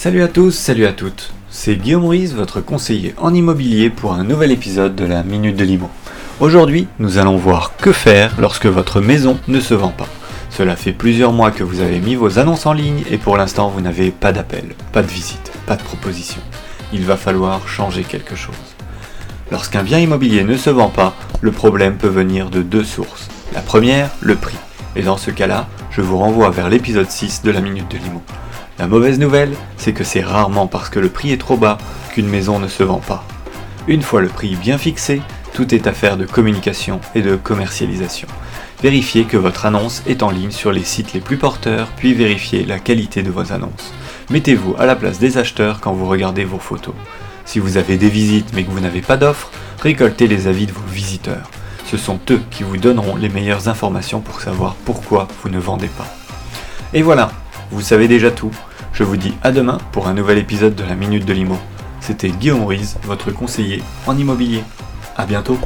Salut à tous, salut à toutes. C'est Guillaume Ruiz, votre conseiller en immobilier pour un nouvel épisode de la Minute de Limo. Aujourd'hui, nous allons voir que faire lorsque votre maison ne se vend pas. Cela fait plusieurs mois que vous avez mis vos annonces en ligne et pour l'instant vous n'avez pas d'appel, pas de visite, pas de proposition. Il va falloir changer quelque chose. Lorsqu'un bien immobilier ne se vend pas, le problème peut venir de deux sources. La première, le prix. Et dans ce cas-là, je vous renvoie vers l'épisode 6 de la Minute de Limo. La mauvaise nouvelle, c'est que c'est rarement parce que le prix est trop bas qu'une maison ne se vend pas. Une fois le prix bien fixé, tout est affaire de communication et de commercialisation. Vérifiez que votre annonce est en ligne sur les sites les plus porteurs, puis vérifiez la qualité de vos annonces. Mettez-vous à la place des acheteurs quand vous regardez vos photos. Si vous avez des visites mais que vous n'avez pas d'offres, récoltez les avis de vos visiteurs. Ce sont eux qui vous donneront les meilleures informations pour savoir pourquoi vous ne vendez pas. Et voilà, vous savez déjà tout. Je vous dis à demain pour un nouvel épisode de la Minute de l'Imo. C'était Guillaume Ruiz, votre conseiller en immobilier. A bientôt